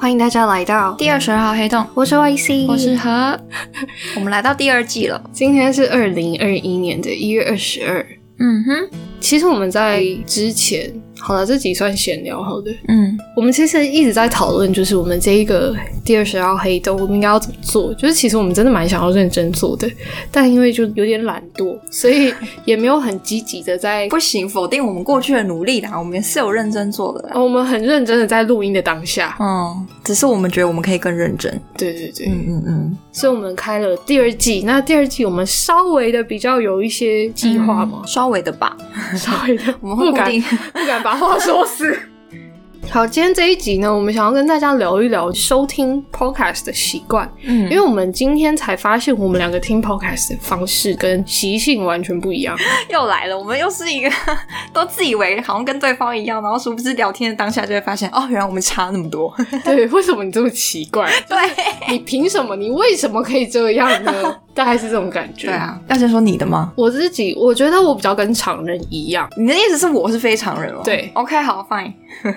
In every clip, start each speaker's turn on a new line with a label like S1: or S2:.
S1: 欢迎大家来到
S2: 第二十二号黑洞，
S1: 我是 YC，
S2: 我是何，我们来到第二季了。
S1: 今天是二零二一年的一月二十二。
S2: 嗯哼，
S1: 其实我们在之前，好了，这集算闲聊好的。
S2: 嗯，
S1: 我们其实一直在讨论，就是我们这一个第二十号黑洞，我们应该要怎么做？就是其实我们真的蛮想要认真做的，但因为就有点懒惰，所以也没有很积极的在。
S2: 不行，否定我们过去的努力啦，我们是有认真做的啦。
S1: 我们很认真的在录音的当下，
S2: 嗯，只是我们觉得我们可以更认真。
S1: 对对对，
S2: 嗯嗯嗯，
S1: 所以我们开了第二季。那第二季我们稍微的比较有一些计划嘛，
S2: 稍微的吧，
S1: 稍微的，
S2: 我们
S1: 不敢。不敢把话说死。好，今天这一集呢，我们想要跟大家聊一聊收听 podcast 的习惯，
S2: 嗯
S1: 因为我们今天才发现，我们两个听 podcast 的方式跟习性完全不一样。
S2: 又来了，我们又是一个都自以为好像跟对方一样，然后殊不知聊天的当下就会发现，哦，原来我们差那么多。
S1: 对，为什么你这么奇怪？
S2: 对，
S1: 你凭什么？你为什么可以这样呢？大概是这种感觉。
S2: 对，啊，要先说你的吗？
S1: 我自己我觉得我比较跟常人一样，
S2: 你的意思是我是非常人哦？
S1: 对
S2: ，OK，好，fine。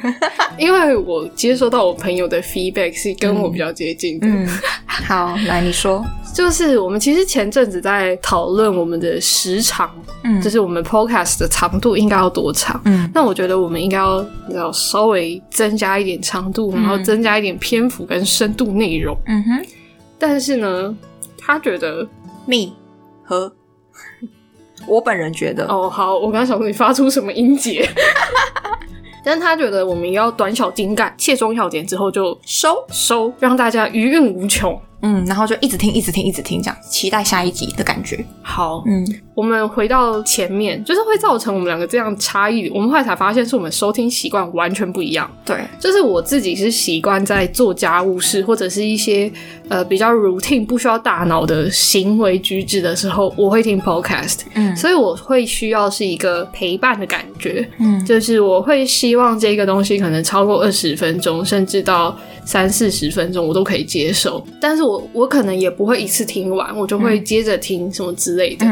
S1: 因为我接收到我朋友的 feedback 是跟我比较接近的。
S2: 嗯，好，来你说。
S1: 就是我们其实前阵子在讨论我们的时长，
S2: 嗯
S1: 就是我们 podcast 的长度应该要多长。
S2: 嗯
S1: 那我觉得我们应该要要稍微增加一点长度，然后增加一点篇幅跟深度内容。
S2: 嗯哼
S1: 但是呢，他觉得
S2: ，me 和 我本人觉得，
S1: 哦好，我刚刚想说你发出什么音节，但他觉得我们要短小精干，切中要点之后就
S2: 收。
S1: 收，让大家余韵无穷。
S2: 嗯，然后就一直听，一直听，一直听，这样期待下一集的感觉。
S1: 好，
S2: 嗯
S1: 我们回到前面，就是会造成我们两个这样差异。我们后来才发现，是我们收听习惯完全不一样。
S2: 对，
S1: 就是我自己是习惯在做家务事或者是一些呃比较 routine 不需要大脑的行为举止的时候，我会听 podcast，
S2: 嗯
S1: 所以我会需要是一个陪伴的感觉，
S2: 嗯
S1: 就是我会希望这个东西可能超过二十分钟，甚至到三四十分钟我都可以接受，但是我我可能也不会一次听完，我就会接着听什么之类的，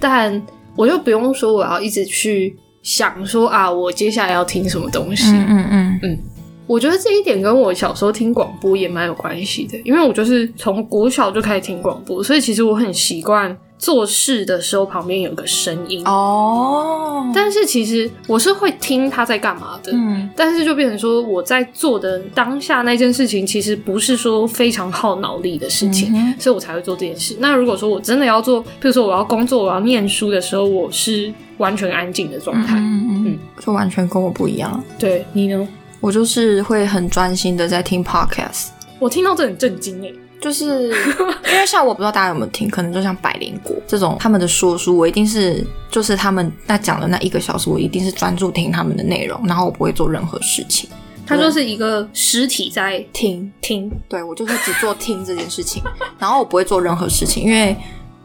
S1: 但我就不用说我要一直去想说啊，我接下来要听什么东西，
S2: 嗯嗯。嗯。
S1: 我觉得这一点跟我小时候听广播也蛮有关系的，因为我就是从国小就开始听广播，所以其实我很习惯做事的时候旁边有个声音。
S2: 哦，
S1: 但是其实我是会听他在干嘛的，
S2: 嗯
S1: 但是就变成说我在做的当下那件事情，其实不是说非常耗脑力的事情，
S2: 嗯
S1: 所以我才会做这件事。那如果说我真的要做，比如说我要工作、我要念书的时候，我是完全安静的状态。
S2: 嗯嗯，就完全跟我不一样。
S1: 对你呢？
S2: 我就是会很专心的在听 podcast，
S1: 我听到这很震惊哎、
S2: 就是 因为像我不知道大家有没有听，可能就像百灵果这种他们的说书，我一定是就是他们那讲的那一个小时，我一定是专注听他们的内容，然后我不会做任何事情。
S1: 它就是一个实体在
S2: 听，
S1: 听，
S2: 对我就是只做听这件事情，然后我不会做任何事情，因为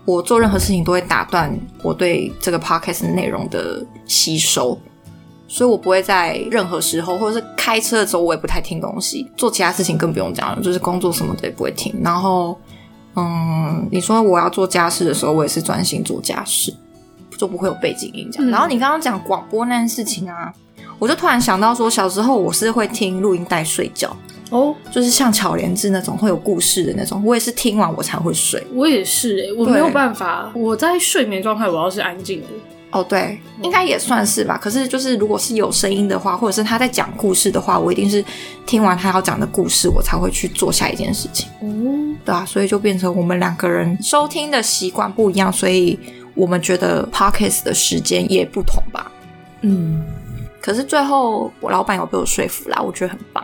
S2: 我做任何事情都会打断我对这个 podcast 内容的吸收，所以我不会在任何时候，或者是开车的时候，我也不太听东西，做其他事情更不用讲了，就是工作什么的也不会听。然后，嗯，你说我要做家事的时候，我也是专心做家事，就不会有背景音这样。
S1: 嗯
S2: 然后你刚刚讲广播那件事情啊，我就突然想到说，小时候我是会听录音带睡觉。
S1: 哦，
S2: 就是像巧莲智那种会有故事的那种，我也是听完我才会睡。
S1: 我也是哎、我
S2: 对
S1: 没有办法，我在睡眠状态我要是安静的，
S2: 哦，对，应该也算是吧。可是就是如果是有声音的话，或者是他在讲故事的话，我一定是听完他要讲的故事，我才会去做下一件事情。
S1: 嗯，
S2: 对啊，所以就变成我们两个人收听的习惯不一样，所以我们觉得 podcast 的时间也不同吧。
S1: 嗯，
S2: 可是最后我老板有被我说服啦，我觉得很棒，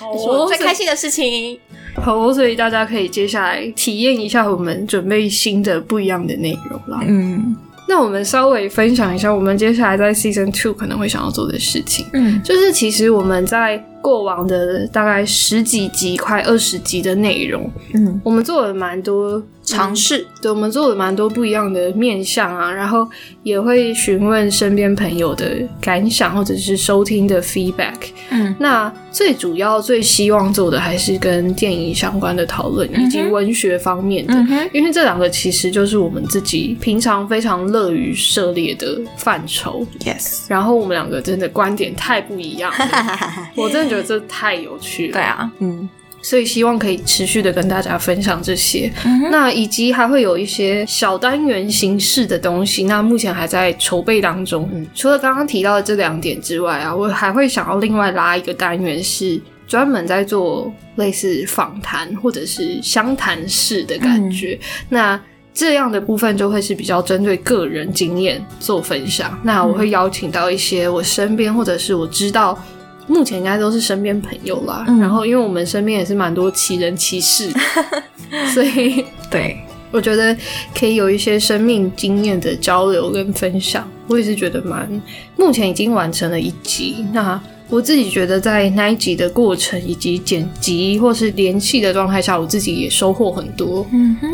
S1: 好
S2: 是我
S1: 哦，
S2: 最开心的事情。
S1: 好哦，所以大家可以接下来体验一下我们准备新的不一样的内容啦。
S2: 嗯
S1: 那我们稍微分享一下我们接下来在 Season Two 可能会想要做的事情。
S2: 嗯
S1: 就是其实我们在过往的大概十几集、快二十集的内容，
S2: 嗯，
S1: 我们做了蛮多
S2: 尝试。
S1: 对，我们做了蛮多不一样的面向啊，然后也会询问身边朋友的感想，或者是收听的 feedback。
S2: 嗯
S1: 那最主要、最希望做的还是跟电影相关的讨论，以及文学方面的。
S2: 嗯，
S1: 因为这两个其实就是我们自己平常非常乐于涉猎的范畴
S2: ，，yes。
S1: 然后我们两个真的观点太不一样了，我真的觉得这太有趣了。
S2: 对啊，嗯，
S1: 所以希望可以持续的跟大家分享这些。
S2: 嗯
S1: 那以及还会有一些小单元形式的东西，那目前还在筹备当中。
S2: 嗯
S1: 除了刚刚提到的这两点之外啊，我还会想要另外拉一个单元是。专门在做类似访谈或者是相谈式的感觉，那这样的部分就会是比较针对个人经验做分享。那我会邀请到一些我身边或者是我知道目前应该都是身边朋友啦。
S2: 嗯
S1: 然后因为我们身边也是蛮多奇人奇事，所以
S2: 对，
S1: 我觉得可以有一些生命经验的交流跟分享。我也是觉得蛮，目前已经完成了一集。那我自己觉得在那一集的过程以及剪辑或是联系的状态下，我自己也收获很多。
S2: 嗯哼，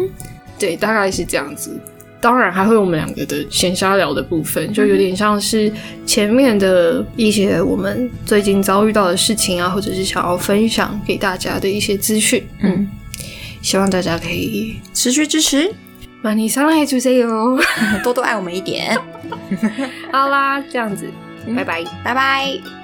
S1: 对，大概是这样子。当然还会有我们两个的闲瞎聊的部分，就有点像是前面的一些我们最近遭遇到的事情啊，或者是想要分享给大家的一些资讯。
S2: 嗯，
S1: 希望大家可以
S2: 持续支持，
S1: 把你上来就这哟。
S2: 多多爱我们一点，
S1: 好啦，这样子，
S2: 嗯
S1: 拜拜。
S2: 拜拜。